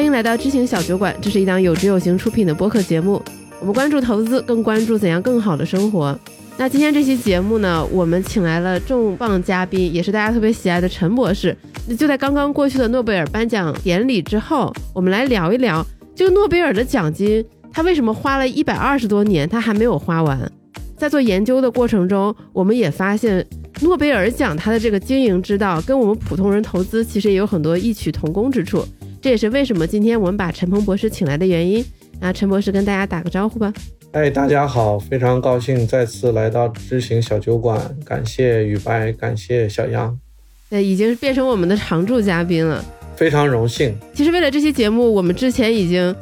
欢迎来到知行小酒馆，这是一档有知有行出品的播客节目。我们关注投资，更关注怎样更好的生活。那今天这期节目呢，我们请来了重磅嘉宾，也是大家特别喜爱的陈博士。那就在刚刚过去的诺贝尔颁奖典礼之后，我们来聊一聊这个诺贝尔的奖金，他为什么花了一百二十多年，他还没有花完？在做研究的过程中，我们也发现。诺贝尔奖它的这个经营之道，跟我们普通人投资其实也有很多异曲同工之处。这也是为什么今天我们把陈鹏博士请来的原因。那陈博士跟大家打个招呼吧。哎，大家好，非常高兴再次来到知行小酒馆，感谢雨白，感谢小杨。对，已经变成我们的常驻嘉宾了，非常荣幸。其实为了这期节目，我们之前已经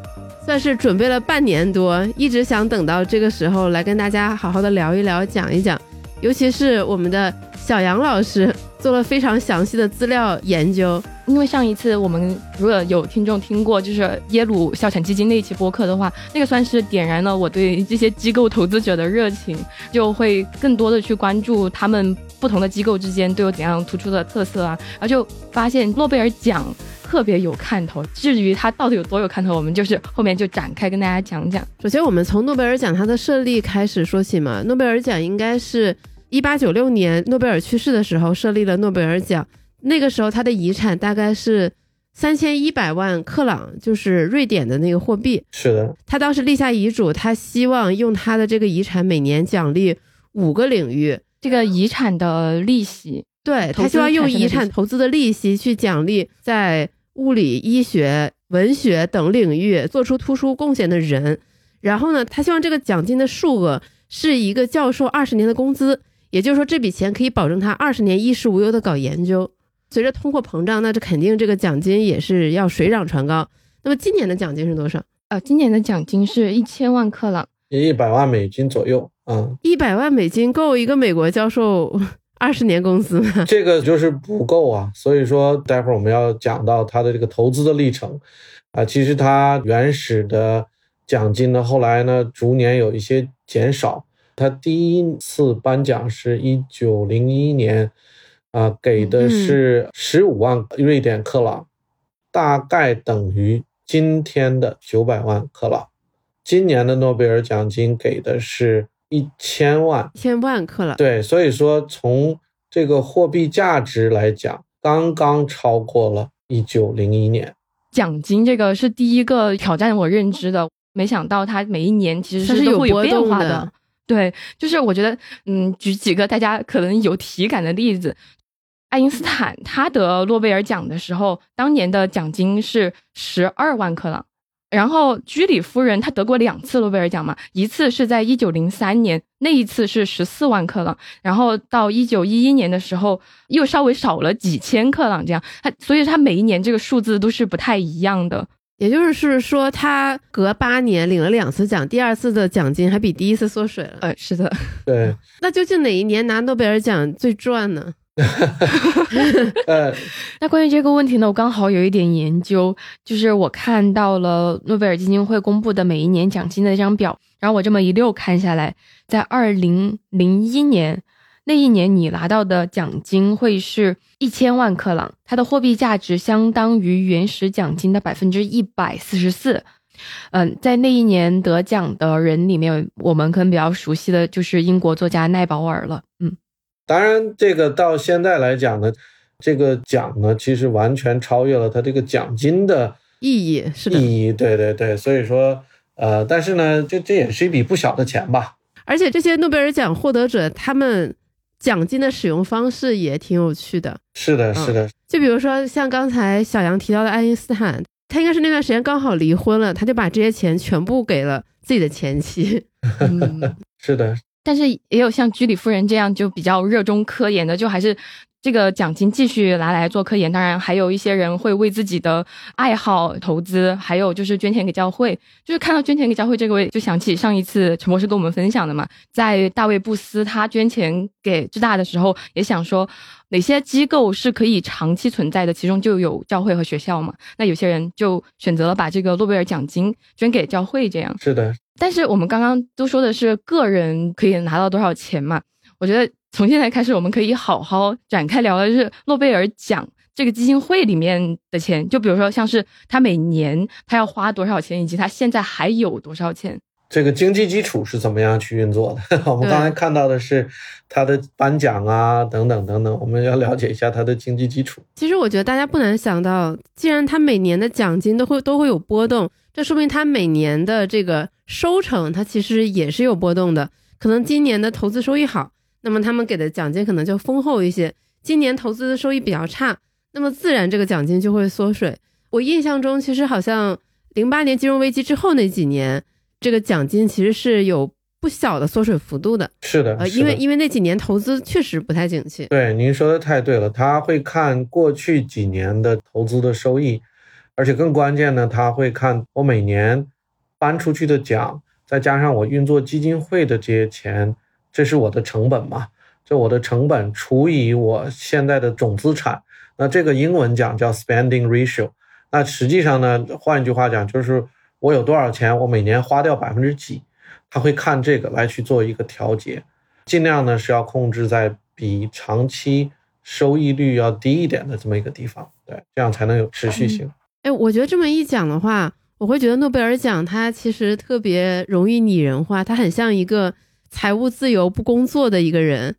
算是准备了半年多，一直想等到这个时候来跟大家好好的聊一聊，讲一讲，尤其是我们的。小杨老师做了非常详细的资料研究，因为上一次我们如果有听众听过，就是耶鲁校产基金那一期播客的话，那个算是点燃了我对这些机构投资者的热情，就会更多的去关注他们不同的机构之间都有怎样突出的特色啊，然后就发现诺贝尔奖特别有看头。至于它到底有多有看头，我们就是后面就展开跟大家讲讲。首先，我们从诺贝尔奖它的设立开始说起嘛，诺贝尔奖应该是。一八九六年，诺贝尔去世的时候设立了诺贝尔奖。那个时候，他的遗产大概是三千一百万克朗，就是瑞典的那个货币。是的，他当时立下遗嘱，他希望用他的这个遗产每年奖励五个领域这个遗产的利息。对他希望用遗产投资的利息去奖励在物理、医学、文学等领域做出突出贡献的人。然后呢，他希望这个奖金的数额是一个教授二十年的工资。也就是说，这笔钱可以保证他二十年衣食无忧的搞研究。随着通货膨胀，那这肯定这个奖金也是要水涨船高。那么今年的奖金是多少？呃，今年的奖金是一千万克朗，一百万美金左右。嗯，一百万美金够一个美国教授 二十年工资吗？这个就是不够啊。所以说，待会儿我们要讲到他的这个投资的历程啊。其实他原始的奖金呢，后来呢，逐年有一些减少。他第一次颁奖是一九零一年，啊，给的是十五万瑞典克朗，大概等于今天的九百万克朗。今年的诺贝尔奖金给的是一千万，千万克朗。对，所以说从这个货币价值来讲，刚刚超过了一九零一年。奖金这个是第一个挑战我认知的，没想到它每一年其实是有变化的。对，就是我觉得，嗯，举几个大家可能有体感的例子，爱因斯坦他得诺贝尔奖的时候，当年的奖金是十二万克朗，然后居里夫人她得过两次诺贝尔奖嘛，一次是在一九零三年，那一次是十四万克朗，然后到一九一一年的时候又稍微少了几千克朗，这样，他所以他每一年这个数字都是不太一样的。也就是说，他隔八年领了两次奖，第二次的奖金还比第一次缩水了。呃，是的，对。那究竟哪一年拿诺贝尔奖最赚呢？呃，那关于这个问题呢，我刚好有一点研究，就是我看到了诺贝尔基金会公布的每一年奖金的一张表，然后我这么一溜看下来，在二零零一年。那一年你拿到的奖金会是一千万克朗，它的货币价值相当于原始奖金的百分之一百四十四。嗯，在那一年得奖的人里面，我们可能比较熟悉的就是英国作家奈保尔了。嗯，当然，这个到现在来讲呢，这个奖呢，其实完全超越了他这个奖金的意义，是的，意义，对对对。所以说，呃，但是呢，这这也是一笔不小的钱吧。而且这些诺贝尔奖获得者，他们。奖金的使用方式也挺有趣的，是的，是的。就比如说像刚才小杨提到的爱因斯坦，他应该是那段时间刚好离婚了，他就把这些钱全部给了自己的前妻。是的，但是也有像居里夫人这样就比较热衷科研的，就还是。这个奖金继续拿来做科研，当然还有一些人会为自己的爱好投资，还有就是捐钱给教会。就是看到捐钱给教会这个位，就想起上一次陈博士跟我们分享的嘛，在大卫布斯他捐钱给浙大的时候，也想说哪些机构是可以长期存在的，其中就有教会和学校嘛。那有些人就选择了把这个诺贝尔奖金捐给教会，这样是的。但是我们刚刚都说的是个人可以拿到多少钱嘛，我觉得。从现在开始，我们可以好好展开聊的就是诺贝尔奖这个基金会里面的钱，就比如说像是他每年他要花多少钱，以及他现在还有多少钱。这个经济基础是怎么样去运作的？我们刚才看到的是他的颁奖啊，等等等等，我们要了解一下他的经济基础。其实我觉得大家不难想到，既然他每年的奖金都会都会有波动，这说明他每年的这个收成，它其实也是有波动的。可能今年的投资收益好，那么他们给的奖金可能就丰厚一些；今年投资的收益比较差，那么自然这个奖金就会缩水。我印象中，其实好像零八年金融危机之后那几年。这个奖金其实是有不小的缩水幅度的，是的，呃，因为因为那几年投资确实不太景气。对，您说的太对了，他会看过去几年的投资的收益，而且更关键呢，他会看我每年搬出去的奖，再加上我运作基金会的这些钱，这是我的成本嘛？这我的成本除以我现在的总资产，那这个英文讲叫 spending ratio。那实际上呢，换一句话讲就是。我有多少钱？我每年花掉百分之几？他会看这个来去做一个调节，尽量呢是要控制在比长期收益率要低一点的这么一个地方，对，这样才能有持续性。哎，我觉得这么一讲的话，我会觉得诺贝尔奖它其实特别容易拟人化，它很像一个财务自由不工作的一个人，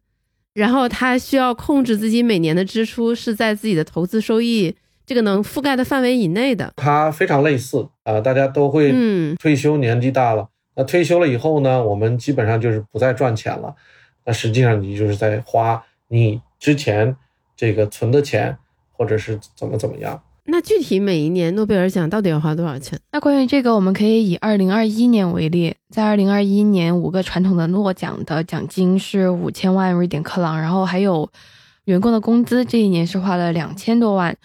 然后他需要控制自己每年的支出是在自己的投资收益。这个能覆盖的范围以内的，他非常类似啊，大家都会退休，年纪大了，那退休了以后呢，我们基本上就是不再赚钱了，那实际上你就是在花你之前这个存的钱，或者是怎么怎么样。那具体每一年诺贝尔奖到底要花多少钱？那关于这个，我们可以以二零二一年为例，在二零二一年五个传统的诺奖的奖金是五千万瑞典克朗，然后还有员工的工资，这一年是花了两千多万。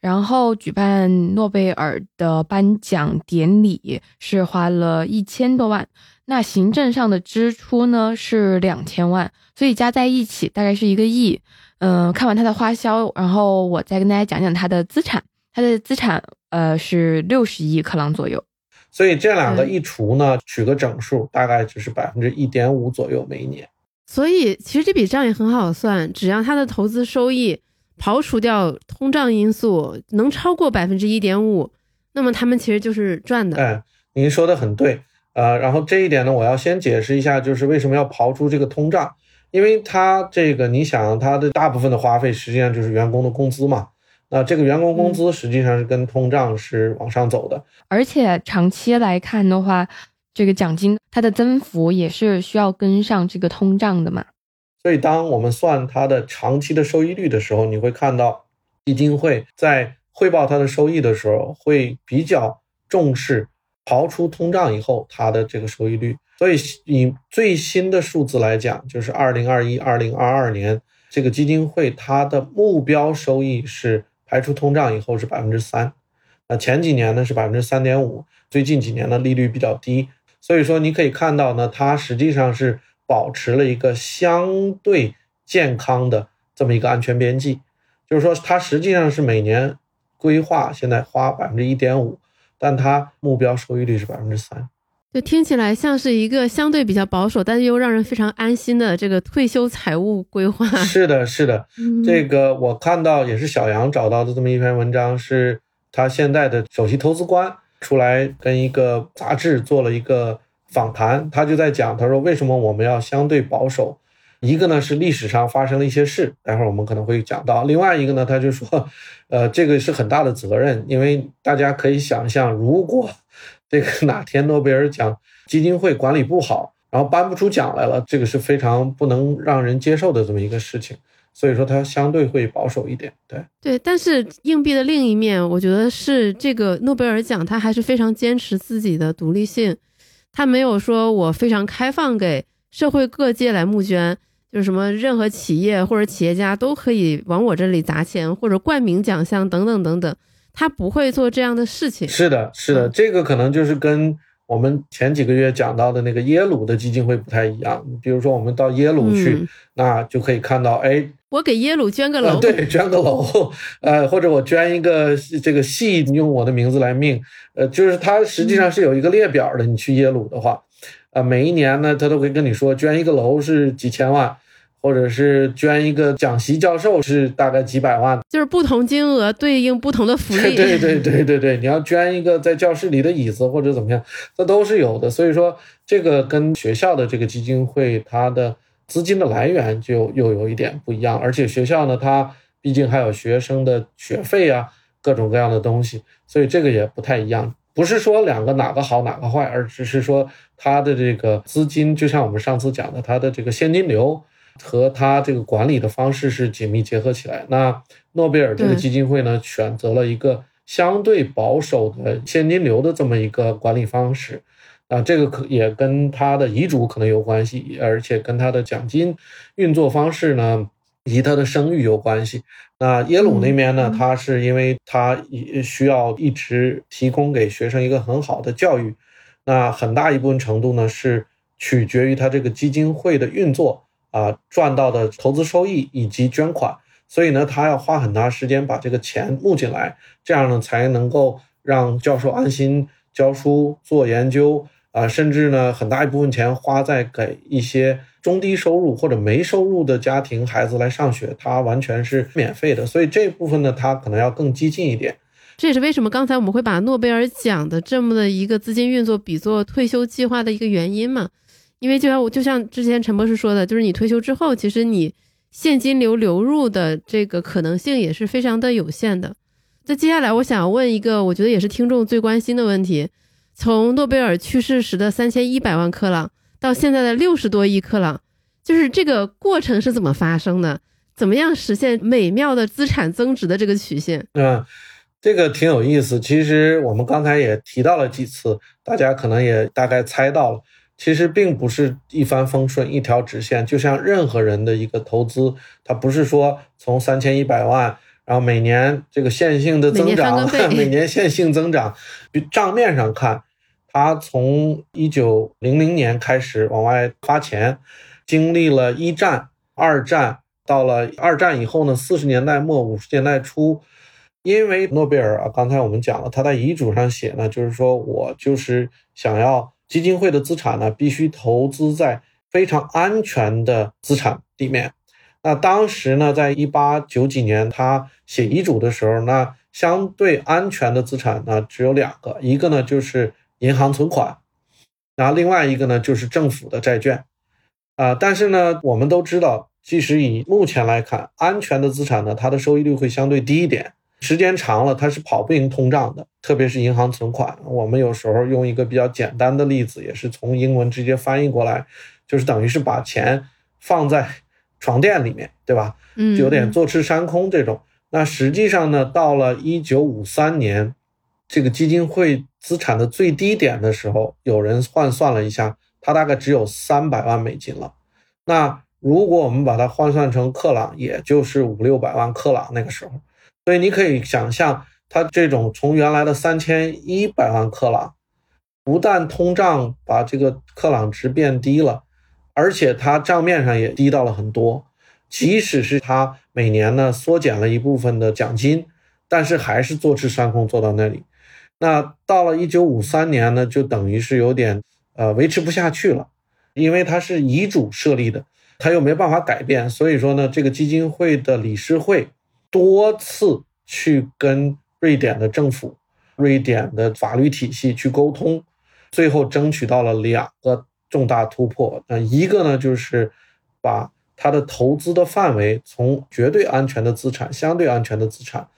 然后举办诺贝尔的颁奖典礼是花了一千多万，那行政上的支出呢是两千万，所以加在一起大概是一个亿。嗯，看完他的花销，然后我再跟大家讲讲他的资产，他的资产呃是六十亿克朗左右。所以这两个一除呢，取个整数，大概就是百分之一点五左右每一年。所以其实这笔账也很好算，只要他的投资收益。刨除掉通胀因素，能超过百分之一点五，那么他们其实就是赚的。哎，您说的很对，呃，然后这一点呢，我要先解释一下，就是为什么要刨出这个通胀，因为它这个你想，它的大部分的花费实际上就是员工的工资嘛，那这个员工工资实际上是跟通胀是往上走的，而且长期来看的话，这个奖金它的增幅也是需要跟上这个通胀的嘛。所以，当我们算它的长期的收益率的时候，你会看到基金会在汇报它的收益的时候，会比较重视刨出通胀以后它的这个收益率。所以，以最新的数字来讲，就是二零二一、二零二二年这个基金会它的目标收益是排除通胀以后是百分之三。那前几年呢是百分之三点五，最近几年的利率比较低，所以说你可以看到呢，它实际上是。保持了一个相对健康的这么一个安全边际，就是说它实际上是每年规划现在花百分之一点五，但它目标收益率是百分之三，就听起来像是一个相对比较保守，但是又让人非常安心的这个退休财务规划。是的，是的，这个我看到也是小杨找到的这么一篇文章，是他现在的首席投资官出来跟一个杂志做了一个。访谈，他就在讲，他说为什么我们要相对保守？一个呢是历史上发生了一些事，待会儿我们可能会讲到；另外一个呢，他就说，呃，这个是很大的责任，因为大家可以想象，如果这个哪天诺贝尔奖基金会管理不好，然后颁不出奖来了，这个是非常不能让人接受的这么一个事情。所以说，它相对会保守一点。对对，但是硬币的另一面，我觉得是这个诺贝尔奖，它还是非常坚持自己的独立性。他没有说我非常开放给社会各界来募捐，就是什么任何企业或者企业家都可以往我这里砸钱或者冠名奖项等等等等，他不会做这样的事情。是的，是的，这个可能就是跟我们前几个月讲到的那个耶鲁的基金会不太一样。比如说我们到耶鲁去，那就可以看到，哎。我给耶鲁捐个楼，对，捐个楼，呃，或者我捐一个这个系用我的名字来命，呃，就是它实际上是有一个列表的。你去耶鲁的话，呃，每一年呢，他都会跟你说捐一个楼是几千万，或者是捐一个讲席教授是大概几百万，就是不同金额对应不同的福利。对对对对对，你要捐一个在教室里的椅子或者怎么样，这都是有的。所以说，这个跟学校的这个基金会它的资金的来源就又有一点不一样，而且学校呢，它毕竟还有学生的学费啊，各种各样的东西，所以这个也不太一样。不是说两个哪个好哪个坏，而只是说它的这个资金，就像我们上次讲的，它的这个现金流。和他这个管理的方式是紧密结合起来。那诺贝尔这个基金会呢，选择了一个相对保守的现金流的这么一个管理方式。啊，这个可也跟他的遗嘱可能有关系，而且跟他的奖金运作方式呢，以及他的声誉有关系。那耶鲁那边呢，他是因为他需要一直提供给学生一个很好的教育，那很大一部分程度呢是取决于他这个基金会的运作。啊，赚到的投资收益以及捐款，所以呢，他要花很长时间把这个钱募进来，这样呢，才能够让教授安心教书做研究啊，甚至呢，很大一部分钱花在给一些中低收入或者没收入的家庭孩子来上学，他完全是免费的，所以这部分呢，他可能要更激进一点。这也是为什么刚才我们会把诺贝尔奖的这么的一个资金运作比作退休计划的一个原因嘛。因为就像我就像之前陈博士说的，就是你退休之后，其实你现金流流入的这个可能性也是非常的有限的。那接下来我想问一个，我觉得也是听众最关心的问题：从诺贝尔去世时的三千一百万克朗到现在的六十多亿克朗，就是这个过程是怎么发生的？怎么样实现美妙的资产增值的这个曲线？嗯，这个挺有意思。其实我们刚才也提到了几次，大家可能也大概猜到了。其实并不是一帆风顺、一条直线，就像任何人的一个投资，它不是说从三千一百万，然后每年这个线性的增长，每年线性增长。账面上看，它从一九零零年开始往外发钱，经历了一战、二战，到了二战以后呢，四十年代末五十年代初，因为诺贝尔啊，刚才我们讲了，他在遗嘱上写呢，就是说我就是想要。基金会的资产呢，必须投资在非常安全的资产里面。那当时呢，在一八九几年他写遗嘱的时候，那相对安全的资产呢只有两个，一个呢就是银行存款，然后另外一个呢就是政府的债券。啊，但是呢，我们都知道，即使以目前来看，安全的资产呢，它的收益率会相对低一点。时间长了，它是跑不赢通胀的，特别是银行存款。我们有时候用一个比较简单的例子，也是从英文直接翻译过来，就是等于是把钱放在床垫里面，对吧？嗯，就有点坐吃山空这种。那实际上呢，到了一九五三年，这个基金会资产的最低点的时候，有人换算了一下，它大概只有三百万美金了。那如果我们把它换算成克朗，也就是五六百万克朗那个时候。所以你可以想象，它这种从原来的三千一百万克朗，不但通胀把这个克朗值变低了，而且它账面上也低到了很多。即使是它每年呢缩减了一部分的奖金，但是还是坐吃山空坐到那里。那到了一九五三年呢，就等于是有点呃维持不下去了，因为它是遗嘱设立的，它又没办法改变，所以说呢，这个基金会的理事会。多次去跟瑞典的政府、瑞典的法律体系去沟通，最后争取到了两个重大突破。那一个呢，就是把它的投资的范围从绝对安全的资产、相对安全的资产，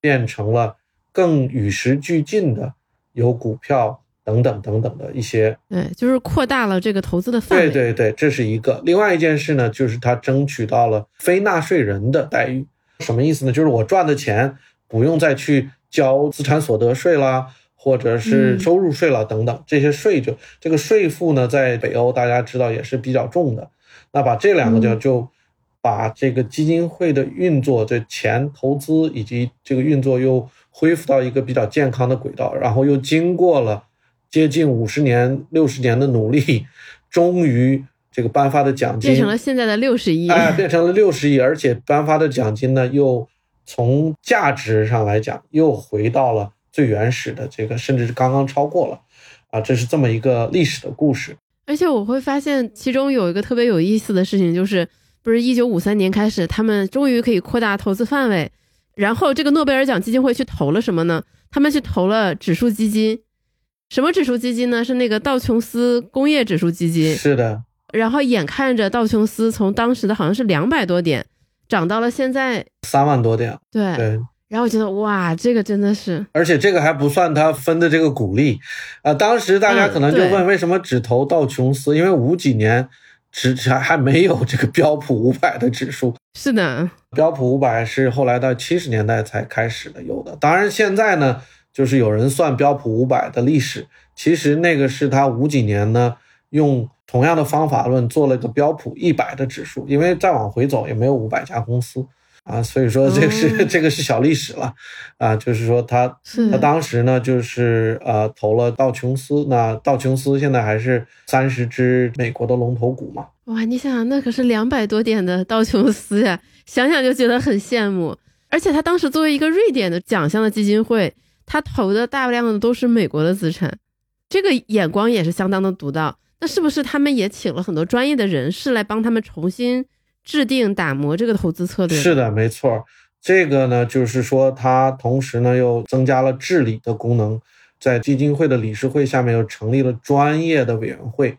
变成了更与时俱进的有股票等等等等的一些。对，就是扩大了这个投资的范围。对对对，这是一个。另外一件事呢，就是他争取到了非纳税人的待遇。什么意思呢？就是我赚的钱不用再去交资产所得税啦，或者是收入税啦等等，这些税就这个税负呢，在北欧大家知道也是比较重的。那把这两个就就把这个基金会的运作，这钱投资以及这个运作又恢复到一个比较健康的轨道，然后又经过了接近五十年、六十年的努力，终于。这个颁发的奖金变成了现在的六十亿，哎，变成了六十亿，而且颁发的奖金呢，又从价值上来讲，又回到了最原始的这个，甚至是刚刚超过了，啊，这是这么一个历史的故事。而且我会发现，其中有一个特别有意思的事情，就是不是一九五三年开始，他们终于可以扩大投资范围，然后这个诺贝尔奖基金会去投了什么呢？他们去投了指数基金，什么指数基金呢？是那个道琼斯工业指数基金。是的，然后眼看着道琼斯从当时的好像是两百多点，涨到了现在三万多点。对。对。然后我觉得哇，这个真的是，而且这个还不算他分的这个股利，啊，当时大家可能就问为什么只投道琼斯？因为五几年只还还没有这个标普五百的指数。是的，标普五百是后来到七十年代才开始的有的。当然现在呢，就是有人算标普五百的历史，其实那个是他五几年呢用同样的方法论做了个标普一百的指数，因为再往回走也没有五百家公司。啊，所以说这个是 这个是小历史了，啊，就是说他他当时呢，就是呃投了道琼斯，那道琼斯现在还是三十只美国的龙头股嘛。哇，你想想，那可是两百多点的道琼斯呀，想想就觉得很羡慕。而且他当时作为一个瑞典的奖项的基金会，他投的大量的都是美国的资产，这个眼光也是相当的独到。那是不是他们也请了很多专业的人士来帮他们重新？制定打磨这个投资策略是的，没错。这个呢，就是说它同时呢又增加了治理的功能，在基金会的理事会下面又成立了专业的委员会。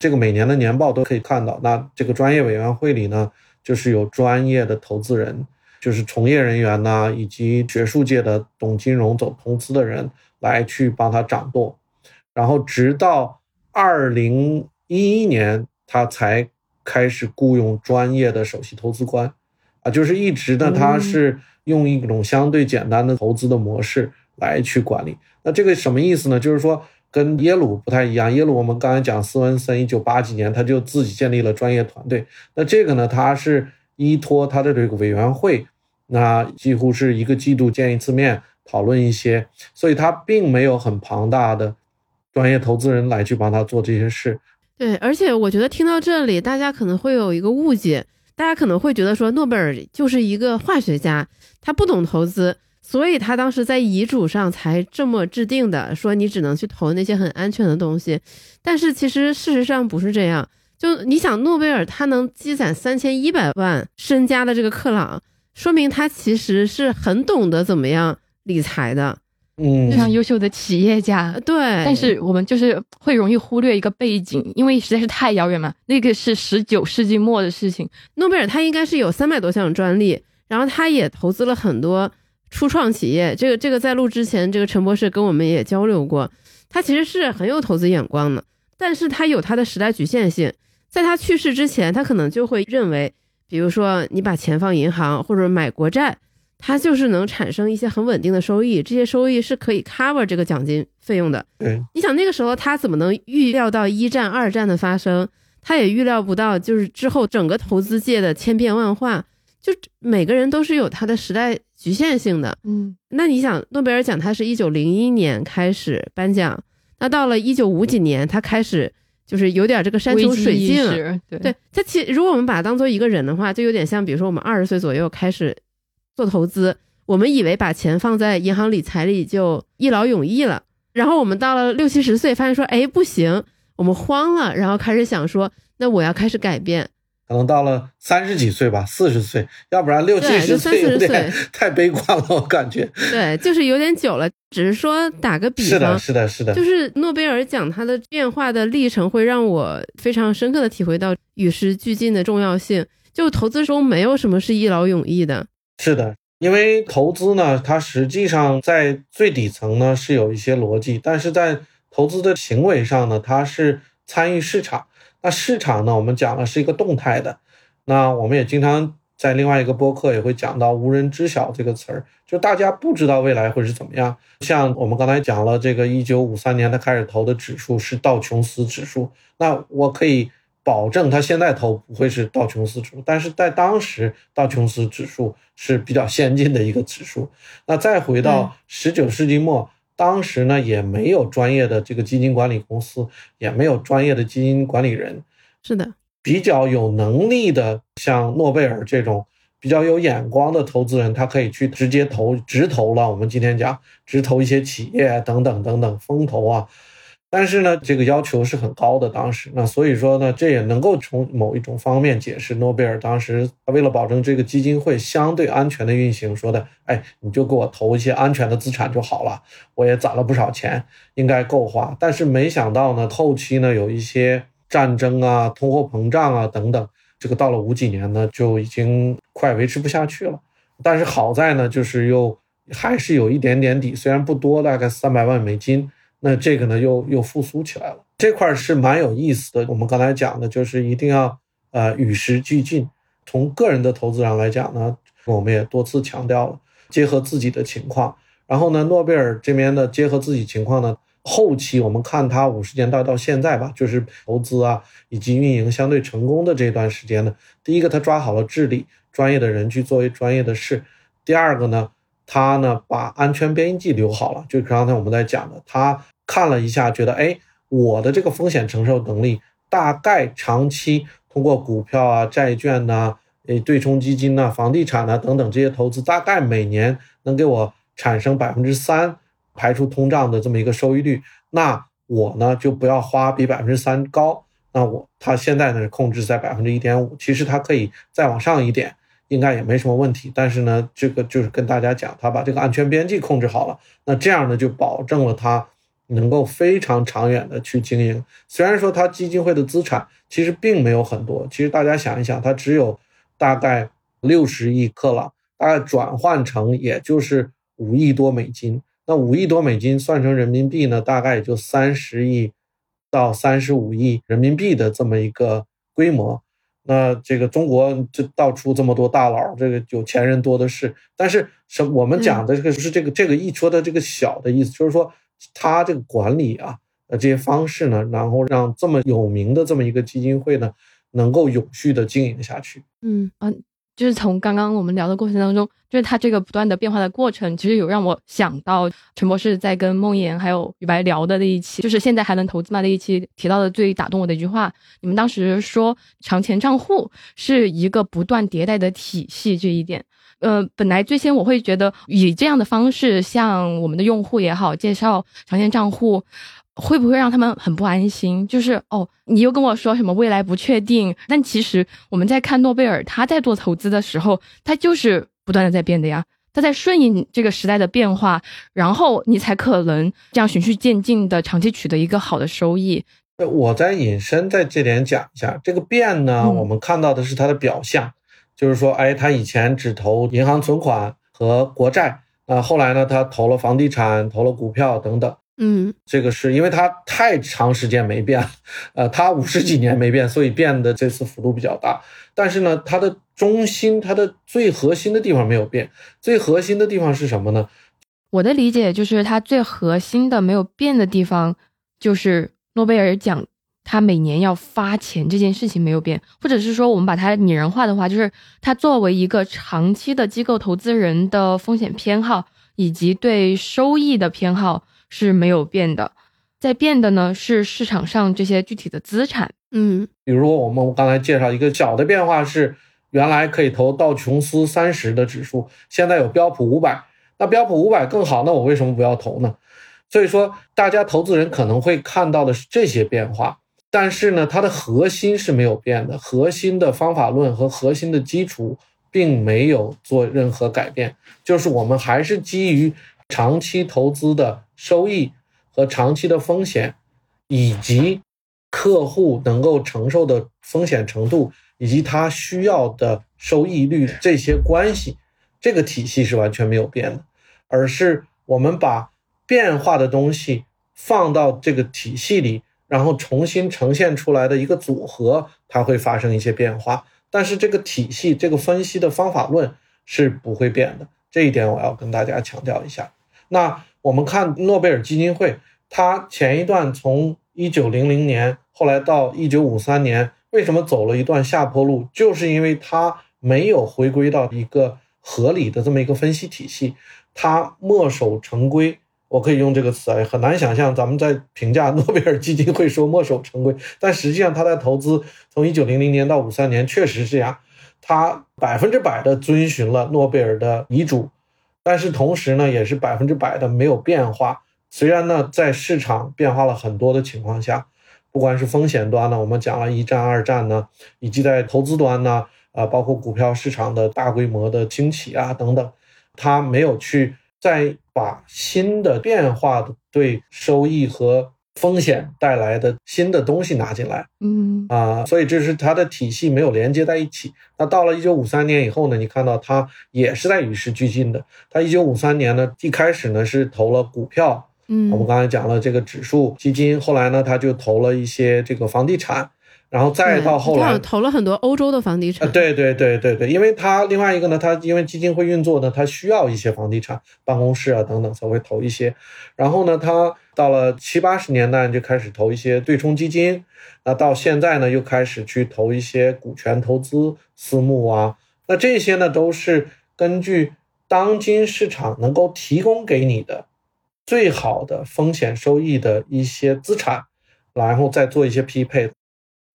这个每年的年报都可以看到。那这个专业委员会里呢，就是有专业的投资人，就是从业人员呐，以及学术界的懂金融、走投资的人来去帮他掌舵。然后直到二零一一年，他才。开始雇佣专业的首席投资官，啊，就是一直呢，他是用一种相对简单的投资的模式来去管理。那这个什么意思呢？就是说跟耶鲁不太一样。耶鲁我们刚才讲，斯文森一九八几年他就自己建立了专业团队。那这个呢，他是依托他的这个委员会，那几乎是一个季度见一次面，讨论一些，所以他并没有很庞大的专业投资人来去帮他做这些事。对，而且我觉得听到这里，大家可能会有一个误解，大家可能会觉得说诺贝尔就是一个化学家，他不懂投资，所以他当时在遗嘱上才这么制定的，说你只能去投那些很安全的东西。但是其实事实上不是这样，就你想，诺贝尔他能积攒三千一百万身家的这个克朗，说明他其实是很懂得怎么样理财的。嗯，非常优秀的企业家，对。但是我们就是会容易忽略一个背景，因为实在是太遥远嘛。那个是十九世纪末的事情。诺贝尔他应该是有三百多项专利，然后他也投资了很多初创企业。这个这个在录之前，这个陈博士跟我们也交流过，他其实是很有投资眼光的，但是他有他的时代局限性。在他去世之前，他可能就会认为，比如说你把钱放银行或者买国债。它就是能产生一些很稳定的收益，这些收益是可以 cover 这个奖金费用的。对，你想那个时候他怎么能预料到一战、二战的发生？他也预料不到，就是之后整个投资界的千变万化。就每个人都是有他的时代局限性的。嗯，那你想，诺贝尔奖它是一九零一年开始颁奖，那到了一九五几年，他开始就是有点这个山穷水尽了。对，他其如果我们把它当做一个人的话，就有点像，比如说我们二十岁左右开始。做投资，我们以为把钱放在银行理财里就一劳永逸了，然后我们到了六七十岁，发现说，哎，不行，我们慌了，然后开始想说，那我要开始改变。可能到了三十几岁吧，四十岁，要不然六七十岁有点太悲观了，我感觉。对，就是有点久了。只是说打个比方，是的，是的，是的，就是诺贝尔奖它的变化的历程，会让我非常深刻的体会到与时俱进的重要性。就投资中没有什么是一劳永逸的。是的，因为投资呢，它实际上在最底层呢是有一些逻辑，但是在投资的行为上呢，它是参与市场。那市场呢，我们讲的是一个动态的。那我们也经常在另外一个播客也会讲到“无人知晓”这个词儿，就大家不知道未来会是怎么样。像我们刚才讲了，这个一九五三年他开始投的指数是道琼斯指数，那我可以。保证他现在投不会是道琼斯指数，但是在当时道琼斯指数是比较先进的一个指数。那再回到十九世纪末，当时呢也没有专业的这个基金管理公司，也没有专业的基金管理人。是的，比较有能力的，像诺贝尔这种比较有眼光的投资人，他可以去直接投直投了。我们今天讲直投一些企业等等等等风投啊。但是呢，这个要求是很高的，当时那所以说呢，这也能够从某一种方面解释诺贝尔当时为了保证这个基金会相对安全的运行，说的，哎，你就给我投一些安全的资产就好了，我也攒了不少钱，应该够花。但是没想到呢，后期呢有一些战争啊、通货膨胀啊等等，这个到了五几年呢，就已经快维持不下去了。但是好在呢，就是又还是有一点点底，虽然不多，大概三百万美金。那这个呢，又又复苏起来了，这块是蛮有意思的。我们刚才讲的，就是一定要呃与时俱进。从个人的投资上来讲呢，我们也多次强调了，结合自己的情况。然后呢，诺贝尔这边呢，结合自己情况呢，后期我们看他五十年代到现在吧，就是投资啊以及运营相对成功的这段时间呢，第一个他抓好了治理，专业的人去作为专业的事；第二个呢，他呢把安全边际留好了，就刚才我们在讲的他。看了一下，觉得哎，我的这个风险承受能力大概长期通过股票啊、债券呐、诶对冲基金呐、房地产呐等等这些投资，大概每年能给我产生百分之三排除通胀的这么一个收益率。那我呢就不要花比百分之三高。那我他现在呢是控制在百分之一点五，其实它可以再往上一点，应该也没什么问题。但是呢，这个就是跟大家讲，他把这个安全边际控制好了，那这样呢就保证了他。能够非常长远的去经营，虽然说它基金会的资产其实并没有很多，其实大家想一想，它只有大概六十亿克朗，大概转换成也就是五亿多美金。那五亿多美金算成人民币呢，大概也就三十亿到三十五亿人民币的这么一个规模。那这个中国这到处这么多大佬，这个有钱人多的是。但是什我们讲的这个是这个这个一说的这个小的意思，就是说。他这个管理啊，呃，这些方式呢，然后让这么有名的这么一个基金会呢，能够有序的经营下去。嗯啊，就是从刚刚我们聊的过程当中，就是他这个不断的变化的过程，其实有让我想到陈博士在跟梦妍还有宇白聊的那一期，就是现在还能投资吗那一期提到的最打动我的一句话，你们当时说长钱账户是一个不断迭代的体系这一点。呃，本来最先我会觉得以这样的方式向我们的用户也好介绍长线账户，会不会让他们很不安心？就是哦，你又跟我说什么未来不确定，但其实我们在看诺贝尔他在做投资的时候，他就是不断的在变的呀，他在顺应这个时代的变化，然后你才可能这样循序渐进的长期取得一个好的收益。我再引申在这点讲一下，这个变呢，我们看到的是它的表象。就是说，哎，他以前只投银行存款和国债，啊，后来呢，他投了房地产，投了股票等等，嗯，这个是因为他太长时间没变，呃，他五十几年没变，所以变的这次幅度比较大。但是呢，它的中心，它的最核心的地方没有变。最核心的地方是什么呢？我的理解就是，它最核心的没有变的地方，就是诺贝尔奖。他每年要发钱这件事情没有变，或者是说我们把它拟人化的话，就是他作为一个长期的机构投资人的风险偏好以及对收益的偏好是没有变的，在变的呢是市场上这些具体的资产。嗯，比如说我们刚才介绍一个小的变化是，原来可以投道琼斯三十的指数，现在有标普五百，那标普五百更好，那我为什么不要投呢？所以说，大家投资人可能会看到的是这些变化。但是呢，它的核心是没有变的，核心的方法论和核心的基础并没有做任何改变，就是我们还是基于长期投资的收益和长期的风险，以及客户能够承受的风险程度以及他需要的收益率这些关系，这个体系是完全没有变的，而是我们把变化的东西放到这个体系里。然后重新呈现出来的一个组合，它会发生一些变化，但是这个体系、这个分析的方法论是不会变的。这一点我要跟大家强调一下。那我们看诺贝尔基金会，它前一段从一九零零年，后来到一九五三年，为什么走了一段下坡路？就是因为它没有回归到一个合理的这么一个分析体系，它墨守成规。我可以用这个词啊，很难想象咱们在评价诺贝尔基金会说墨守成规，但实际上他在投资从一九零零年到五三年确实是这样，他百分之百的遵循了诺贝尔的遗嘱，但是同时呢，也是百分之百的没有变化，虽然呢，在市场变化了很多的情况下，不管是风险端呢，我们讲了一战、二战呢，以及在投资端呢，啊，包括股票市场的大规模的兴起啊等等，他没有去再把新的变化的对收益和风险带来的新的东西拿进来，嗯啊，所以这是它的体系没有连接在一起。那到了一九五三年以后呢，你看到它也是在与时俱进的。它一九五三年呢，一开始呢是投了股票，嗯，我们刚才讲了这个指数基金，后来呢它就投了一些这个房地产，然后再到后来投了很多欧洲的房地产，啊，对对对对对，因为他另外一个呢，他因为基金会运作呢，他需要一些房地产、办公室啊等等才会投一些。然后呢，他到了七八十年代就开始投一些对冲基金，那到现在呢又开始去投一些股权投资、私募啊。那这些呢都是根据当今市场能够提供给你的最好的风险收益的一些资产，然后再做一些匹配。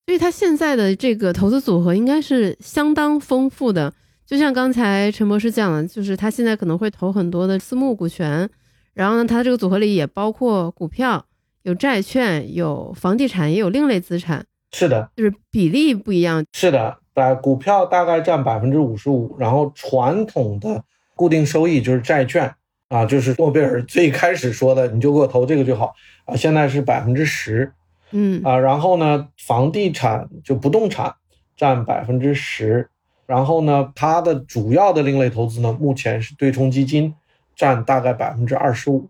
所以他现在的这个投资组合应该是相当丰富的。就像刚才陈博士讲的，就是他现在可能会投很多的私募股权，然后呢，他这个组合里也包括股票、有债券、有房地产，也有另类资产，是的，就是比例不一样。是的，把股票大概占百分之五十五，然后传统的固定收益就是债券啊，就是诺贝尔最开始说的，你就给我投这个就好啊，现在是百分之十嗯啊，然后呢，房地产就不动产占百分之十，然后呢，它的主要的另类投资呢，目前是对冲基金占大概百分之二十五。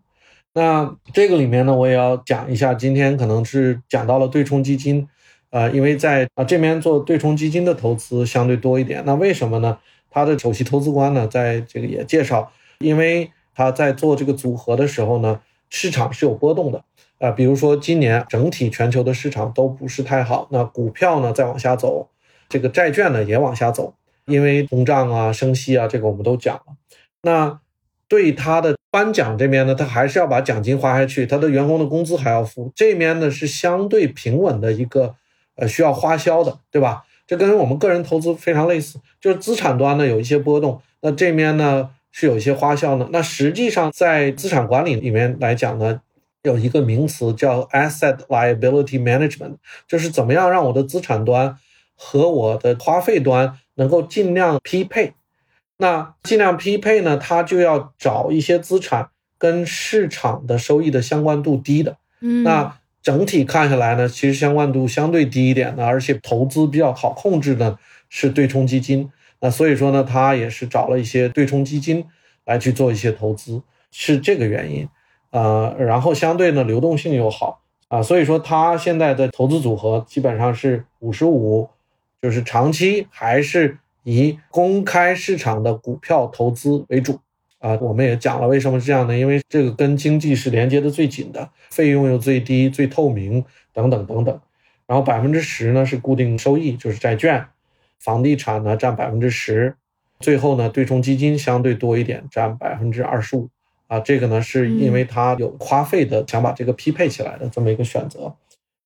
那这个里面呢，我也要讲一下，今天可能是讲到了对冲基金，呃，因为在啊这边做对冲基金的投资相对多一点。那为什么呢？他的首席投资官呢，在这个也介绍，因为他在做这个组合的时候呢，市场是有波动的。啊，比如说今年整体全球的市场都不是太好，那股票呢再往下走，这个债券呢也往下走，因为通胀啊、升息啊，这个我们都讲了。那对他的颁奖这边呢，他还是要把奖金花下去，他的员工的工资还要付，这边呢是相对平稳的一个呃需要花销的，对吧？这跟我们个人投资非常类似，就是资产端呢有一些波动，那这边呢是有一些花销呢。那实际上在资产管理里面来讲呢。有一个名词叫 asset liability management，就是怎么样让我的资产端和我的花费端能够尽量匹配。那尽量匹配呢，它就要找一些资产跟市场的收益的相关度低的。嗯，那整体看下来呢，其实相关度相对低一点的，而且投资比较好控制的是对冲基金。那所以说呢，他也是找了一些对冲基金来去做一些投资，是这个原因。呃，然后相对呢流动性又好啊，所以说它现在的投资组合基本上是五十五，就是长期还是以公开市场的股票投资为主啊。我们也讲了为什么这样呢？因为这个跟经济是连接的最紧的，费用又最低、最透明等等等等。然后百分之十呢是固定收益，就是债券、房地产呢占百分之十，最后呢对冲基金相对多一点，占百分之二十五。啊，这个呢是因为它有花费的，想把这个匹配起来的这么一个选择，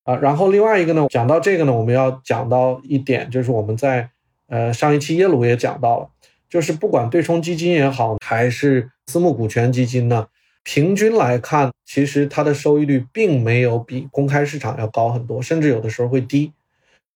啊，然后另外一个呢，讲到这个呢，我们要讲到一点，就是我们在呃上一期耶鲁也讲到了，就是不管对冲基金也好，还是私募股权基金呢，平均来看，其实它的收益率并没有比公开市场要高很多，甚至有的时候会低，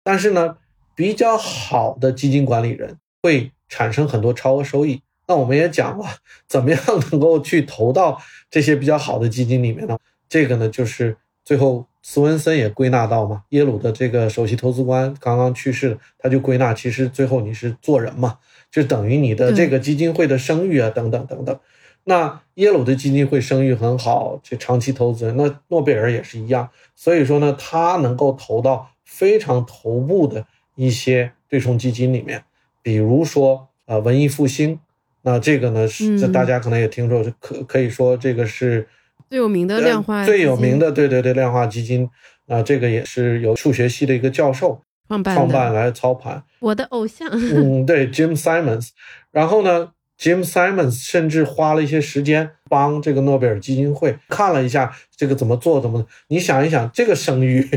但是呢，比较好的基金管理人会产生很多超额收益。那我们也讲了，怎么样能够去投到这些比较好的基金里面呢？这个呢，就是最后斯文森也归纳到嘛，耶鲁的这个首席投资官刚刚去世，他就归纳，其实最后你是做人嘛，就等于你的这个基金会的声誉啊，等等等等。那耶鲁的基金会声誉很好，这长期投资人，那诺贝尔也是一样。所以说呢，他能够投到非常头部的一些对冲基金里面，比如说呃文艺复兴。那这个呢是，这大家可能也听说，可可以说这个是最有名的量化最有名的，对对对，量化基金。啊，这个也是由数学系的一个教授创办创办来操盘。我的偶像，嗯，对，Jim Simons。然后呢，Jim Simons 甚至花了一些时间帮这个诺贝尔基金会看了一下这个怎么做，怎么你想一想，这个声誉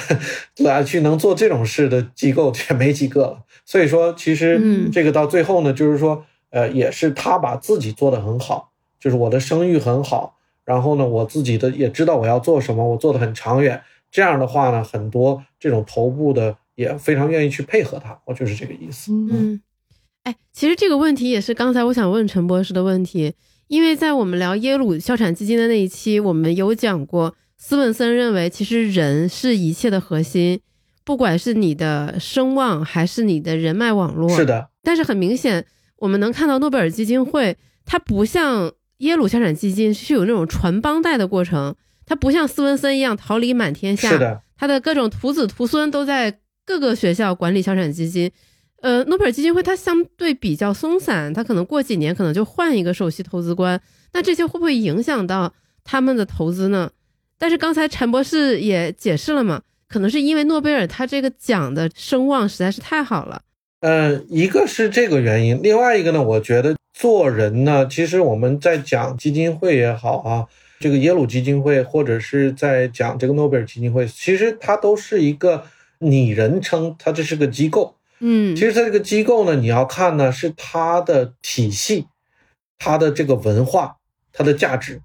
来去能做这种事的机构也没几个了。所以说，其实这个到最后呢，就是说。呃，也是他把自己做得很好，就是我的声誉很好，然后呢，我自己的也知道我要做什么，我做的很长远。这样的话呢，很多这种头部的也非常愿意去配合他，我就是这个意思。嗯，哎，其实这个问题也是刚才我想问陈博士的问题，因为在我们聊耶鲁校产基金的那一期，我们有讲过，斯文森认为其实人是一切的核心，不管是你的声望还是你的人脉网络。是的。但是很明显，我们能看到诺贝尔基金会，它不像。耶鲁校产基金是有那种传帮带的过程，它不像斯文森一样桃李满天下，是的，他的各种徒子徒孙都在各个学校管理校产基金。呃，诺贝尔基金会它相对比较松散，它可能过几年可能就换一个首席投资官，那这些会不会影响到他们的投资呢？但是刚才陈博士也解释了嘛，可能是因为诺贝尔他这个奖的声望实在是太好了。嗯，一个是这个原因，另外一个呢，我觉得做人呢，其实我们在讲基金会也好啊，这个耶鲁基金会，或者是在讲这个诺贝尔基金会，其实它都是一个拟人称，它这是个机构。嗯，其实它这个机构呢，你要看呢是它的体系，它的这个文化，它的价值。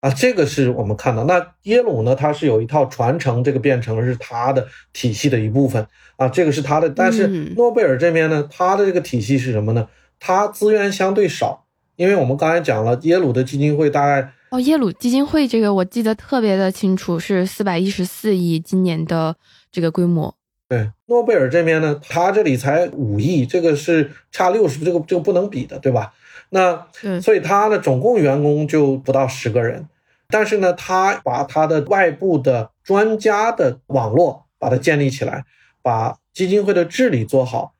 啊，这个是我们看到。那耶鲁呢？它是有一套传承，这个变成是它的体系的一部分啊，这个是他的。但是诺贝尔这边呢，他的这个体系是什么呢？他资源相对少，因为我们刚才讲了，耶鲁的基金会大概哦，耶鲁基金会这个我记得特别的清楚，是四百一十四亿今年的这个规模。对，诺贝尔这边呢，他这里才五亿，这个是差六十，这个这个不能比的，对吧？那所以他呢，总共员工就不到十个人。但是呢，他把他的外部的专家的网络把它建立起来，把基金会的治理做好，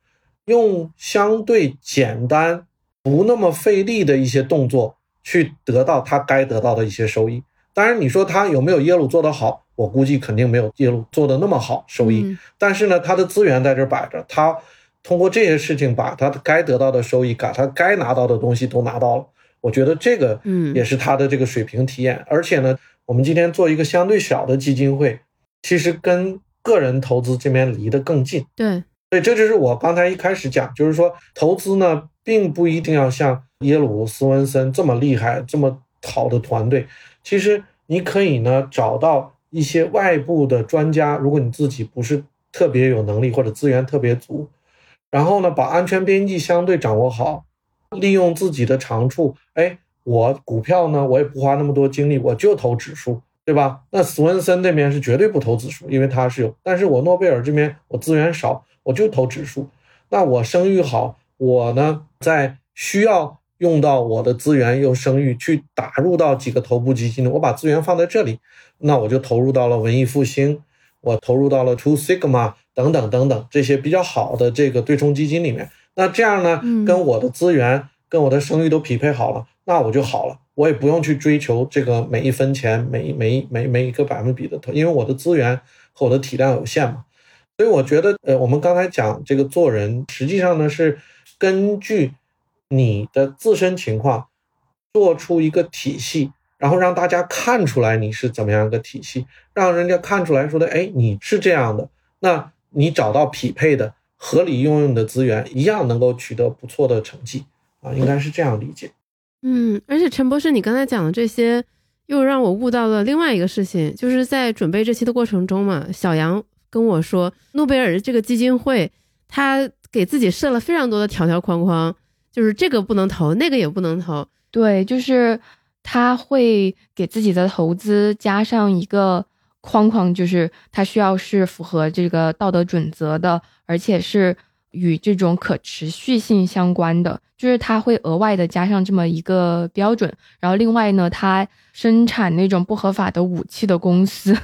用相对简单、不那么费力的一些动作去得到他该得到的一些收益。当然，你说他有没有耶鲁做得好？我估计肯定没有耶鲁做的那么好收益。但是呢，他的资源在这摆着，他通过这些事情把他该得到的收益，把他该拿到的东西都拿到了。我觉得这个，嗯，也是他的这个水平体验。而且呢，我们今天做一个相对小的基金会，其实跟个人投资这边离得更近。对，所以这就是我刚才一开始讲，就是说投资呢，并不一定要像耶鲁斯文森这么厉害、这么好的团队。其实你可以呢，找到一些外部的专家，如果你自己不是特别有能力或者资源特别足，然后呢，把安全边际相对掌握好。利用自己的长处，哎，我股票呢，我也不花那么多精力，我就投指数，对吧？那斯文森那边是绝对不投指数，因为他是有，但是我诺贝尔这边我资源少，我就投指数。那我声誉好，我呢在需要用到我的资源又声誉去打入到几个头部基金，我把资源放在这里，那我就投入到了文艺复兴，我投入到了 Two Sigma 等等等等这些比较好的这个对冲基金里面。那这样呢，跟我的资源、跟我的声誉都匹配好了，那我就好了，我也不用去追求这个每一分钱、每每每每一个百分比的投，因为我的资源和我的体量有限嘛。所以我觉得，呃，我们刚才讲这个做人，实际上呢是根据你的自身情况做出一个体系，然后让大家看出来你是怎么样一个体系，让人家看出来说的，哎，你是这样的，那你找到匹配的。合理用用的资源，一样能够取得不错的成绩啊，应该是这样理解。嗯，而且陈博士，你刚才讲的这些，又让我悟到了另外一个事情，就是在准备这期的过程中嘛，小杨跟我说，诺贝尔这个基金会，他给自己设了非常多的条条框框，就是这个不能投，那个也不能投。对，就是他会给自己的投资加上一个。框框就是他需要是符合这个道德准则的，而且是与这种可持续性相关的，就是它会额外的加上这么一个标准。然后另外呢，它生产那种不合法的武器的公司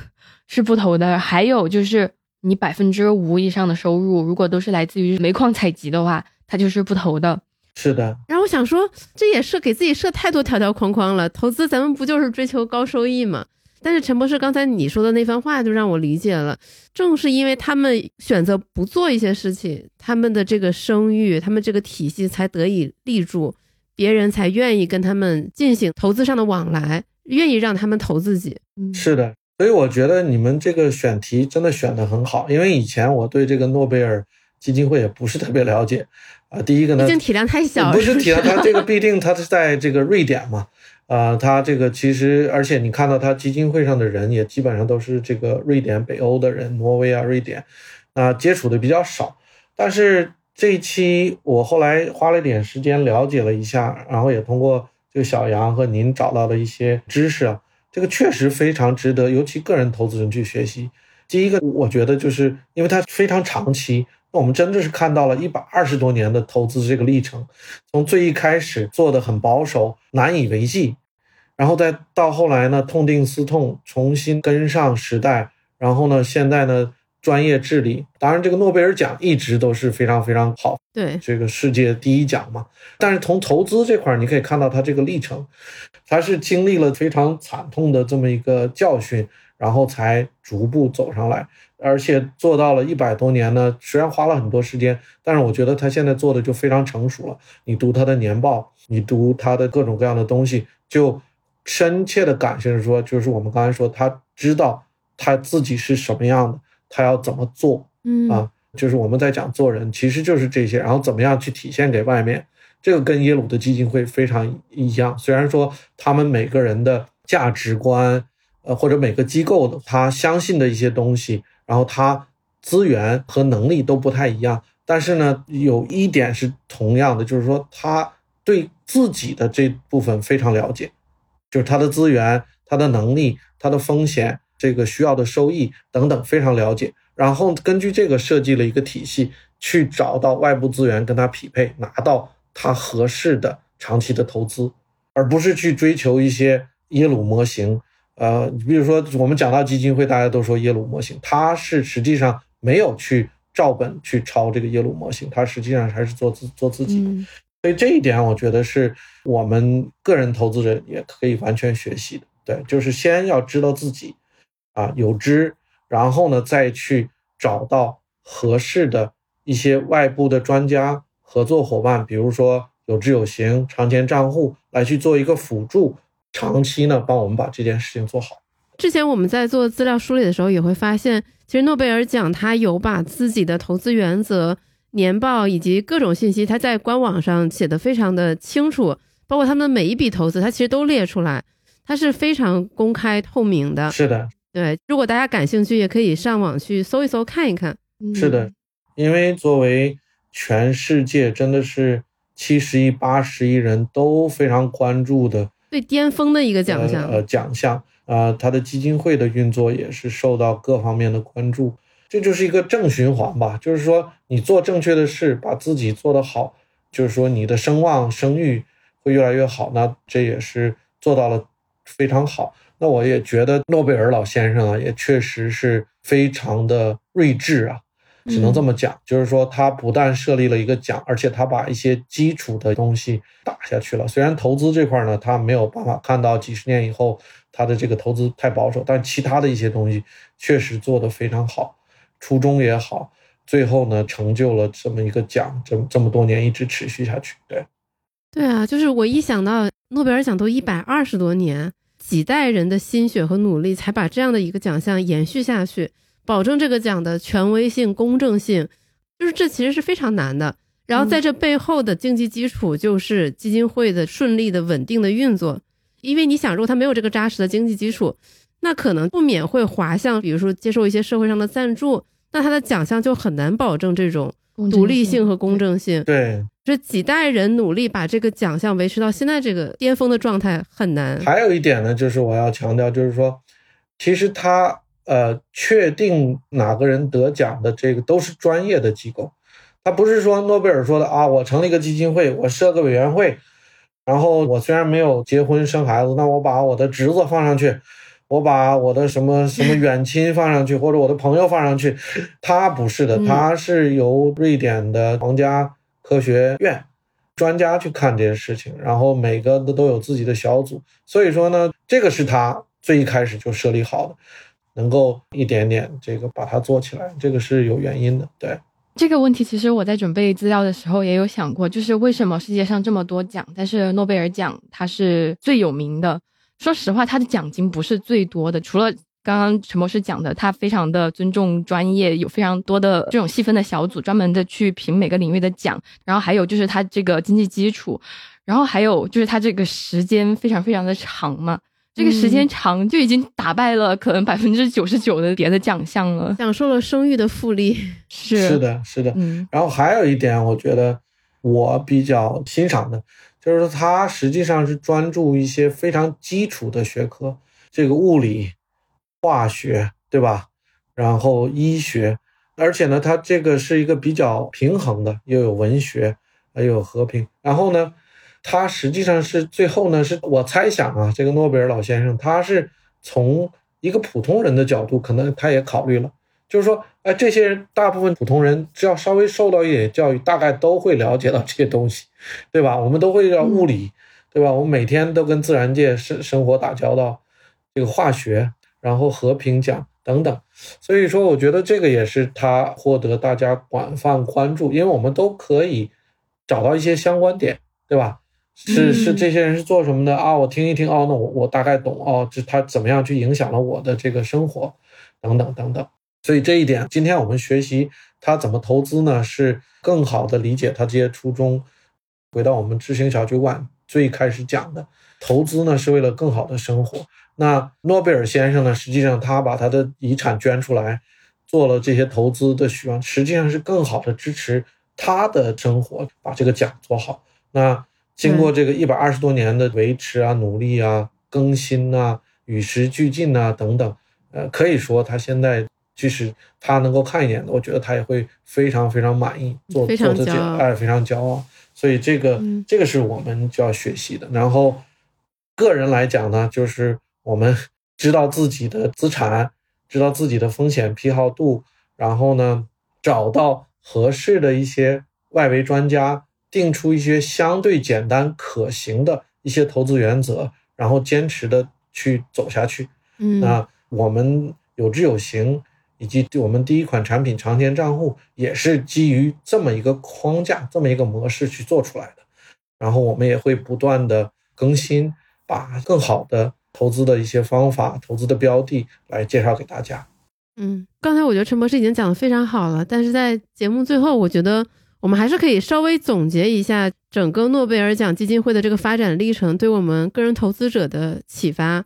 是不投的。还有就是你百分之五以上的收入，如果都是来自于煤矿采集的话，它就是不投的。是的。然后我想说，这也是给自己设太多条条框框了。投资咱们不就是追求高收益吗？但是陈博士刚才你说的那番话就让我理解了，正是因为他们选择不做一些事情，他们的这个声誉，他们这个体系才得以立住，别人才愿意跟他们进行投资上的往来，愿意让他们投自己。是的，所以我觉得你们这个选题真的选的很好，因为以前我对这个诺贝尔基金会也不是特别了解，啊，第一个呢，毕竟体量太小，不是体量，是它这个必定它是在这个瑞典嘛，啊，他这个其实，而且你看到他基金会上的人也基本上都是这个瑞典、北欧的人，挪威啊、瑞典，啊，接触的比较少。但是这一期我后来花了点时间了解了一下，然后也通过这个小杨和您找到了一些知识啊，这个确实非常值得，尤其个人投资人去学习。第一个，我觉得就是因为它非常长期。那我们真的是看到了一百二十多年的投资这个历程，从最一开始做的很保守、难以为继，然后再到后来呢痛定思痛，重新跟上时代，然后呢现在呢专业治理。当然，这个诺贝尔奖一直都是非常非常好，对这个世界第一奖嘛。但是从投资这块，你可以看到它这个历程，它是经历了非常惨痛的这么一个教训，然后才逐步走上来。而且做到了一百多年呢，虽然花了很多时间，但是我觉得他现在做的就非常成熟了。你读他的年报，你读他的各种各样的东西，就深切的感受说，就是我们刚才说，他知道他自己是什么样的，他要怎么做，嗯啊，就是我们在讲做人，其实就是这些，然后怎么样去体现给外面，这个跟耶鲁的基金会非常一样。虽然说他们每个人的价值观，呃，或者每个机构的他相信的一些东西。然后他资源和能力都不太一样，但是呢，有一点是同样的，就是说他对自己的这部分非常了解，就是他的资源、他的能力、他的风险、这个需要的收益等等非常了解。然后根据这个设计了一个体系，去找到外部资源跟他匹配，拿到他合适的长期的投资，而不是去追求一些耶鲁模型。呃，你比如说我们讲到基金会，大家都说耶鲁模型，它是实际上没有去照本去抄这个耶鲁模型，它实际上还是做自做自己。所以这一点，我觉得是我们个人投资者也可以完全学习的。对，就是先要知道自己啊有知，然后呢再去找到合适的一些外部的专家、合作伙伴，比如说有知有行、长钱账户来去做一个辅助。长期呢，帮我们把这件事情做好。之前我们在做资料梳理的时候，也会发现，其实诺贝尔奖它有把自己的投资原则、年报以及各种信息，它在官网上写的非常的清楚，包括他们每一笔投资，它其实都列出来，它是非常公开透明的。是的，对，如果大家感兴趣，也可以上网去搜一搜看一看。是的，因为作为全世界真的是七十亿、八十亿人都非常关注的。最巅峰的一个奖项，呃，奖项啊，他的基金会的运作也是受到各方面的关注，这就是一个正循环吧。就是说，你做正确的事，把自己做得好，就是说你的声望、声誉会越来越好。那这也是做到了非常好。那我也觉得诺贝尔老先生啊，也确实是非常的睿智啊。只能这么讲，就是说他不但设立了一个奖，而且他把一些基础的东西打下去了。虽然投资这块呢，他没有办法看到几十年以后他的这个投资太保守，但其他的一些东西确实做得非常好，初衷也好，最后呢成就了这么一个奖，这这么多年一直持续下去。对，对啊，就是我一想到诺贝尔奖都一百二十多年，几代人的心血和努力才把这样的一个奖项延续下去。保证这个奖的权威性、公正性，就是这其实是非常难的。然后在这背后的经济基础，就是基金会的顺利的、稳定的运作。因为你想，如果它没有这个扎实的经济基础，那可能不免会滑向，比如说接受一些社会上的赞助，那它的奖项就很难保证这种独立性和公正性。对，这几代人努力把这个奖项维持到现在这个巅峰的状态很难。还有一点呢，就是我要强调，就是说，其实它。呃，确定哪个人得奖的这个都是专业的机构，他不是说诺贝尔说的啊，我成立一个基金会，我设个委员会，然后我虽然没有结婚生孩子，那我把我的侄子放上去，我把我的什么什么远亲放上去，或者我的朋友放上去，他不是的，他是由瑞典的皇家科学院专家去看这些事情，然后每个都都有自己的小组，所以说呢，这个是他最一开始就设立好的。能够一点点这个把它做起来，这个是有原因的。对这个问题，其实我在准备资料的时候也有想过，就是为什么世界上这么多奖，但是诺贝尔奖它是最有名的。说实话，它的奖金不是最多的，除了刚刚陈博士讲的，他非常的尊重专业，有非常多的这种细分的小组，专门的去评每个领域的奖。然后还有就是他这个经济基础，然后还有就是他这个时间非常非常的长嘛，这个时间长就已经打败了可能百分之九十九的别的奖项了，享受了生育的复利。是是的，是的。嗯，然后还有一点，我觉得我比较欣赏的，就是说他实际上是专注一些非常基础的学科，这个物理。化学对吧？然后医学，而且呢，它这个是一个比较平衡的，又有文学，还有和平。然后呢，他实际上是最后呢，是我猜想啊，这个诺贝尔老先生他是从一个普通人的角度，可能他也考虑了，就是说，哎，这些人大部分普通人只要稍微受到一点教育，大概都会了解到这些东西，对吧？我们都会要物理，对吧？我们每天都跟自然界生生活打交道，这个化学。然后和平奖等等，所以说我觉得这个也是他获得大家广泛关注，因为我们都可以找到一些相关点，对吧？是是这些人是做什么的啊？我听一听哦，那我我大概懂哦，这他怎么样去影响了我的这个生活，等等等等。所以这一点，今天我们学习他怎么投资呢？是更好的理解他这些初衷。回到我们知行小酒馆最开始讲的，投资呢是为了更好的生活。那诺贝尔先生呢？实际上，他把他的遗产捐出来，做了这些投资的希望，实际上是更好的支持他的生活，把这个奖做好。那经过这个一百二十多年的维持啊、努力啊、更新啊、与时俱进啊等等，呃，可以说他现在即使他能够看一眼的，我觉得他也会非常非常满意，做做的这哎非常骄傲。所以这个这个是我们就要学习的。然后个人来讲呢，就是。我们知道自己的资产，知道自己的风险偏好度，然后呢，找到合适的一些外围专家，定出一些相对简单可行的一些投资原则，然后坚持的去走下去。嗯，那我们有知有行，以及我们第一款产品长天账户也是基于这么一个框架、这么一个模式去做出来的。然后我们也会不断的更新，把更好的。投资的一些方法，投资的标的来介绍给大家。嗯，刚才我觉得陈博士已经讲的非常好了，但是在节目最后，我觉得我们还是可以稍微总结一下整个诺贝尔奖基金会的这个发展历程对我们个人投资者的启发。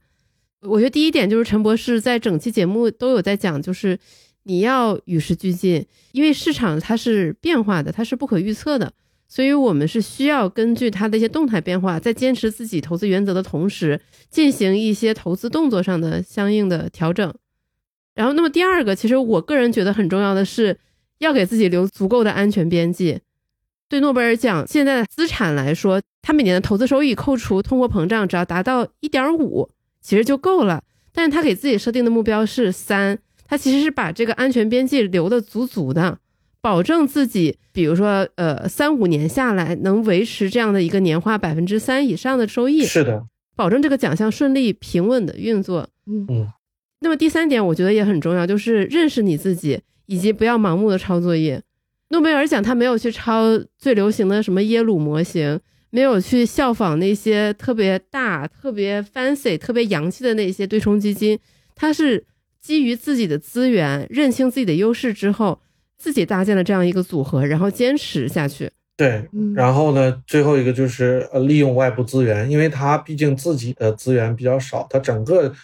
我觉得第一点就是陈博士在整期节目都有在讲，就是你要与时俱进，因为市场它是变化的，它是不可预测的。所以，我们是需要根据它的一些动态变化，在坚持自己投资原则的同时，进行一些投资动作上的相应的调整。然后，那么第二个，其实我个人觉得很重要的是，要给自己留足够的安全边际。对诺贝尔奖现在的资产来说，他每年的投资收益扣除通货膨胀，只要达到一点五，其实就够了。但是他给自己设定的目标是三，他其实是把这个安全边际留的足足的。保证自己，比如说，呃，三五年下来能维持这样的一个年化百分之三以上的收益，是的，保证这个奖项顺利平稳的运作。嗯嗯。那么第三点，我觉得也很重要，就是认识你自己，以及不要盲目的抄作业。诺贝尔奖他没有去抄最流行的什么耶鲁模型，没有去效仿那些特别大、特别 fancy、特别洋气的那些对冲基金，他是基于自己的资源，认清自己的优势之后。自己搭建了这样一个组合，然后坚持下去。对，然后呢，最后一个就是呃，利用外部资源，因为他毕竟自己的资源比较少，他整个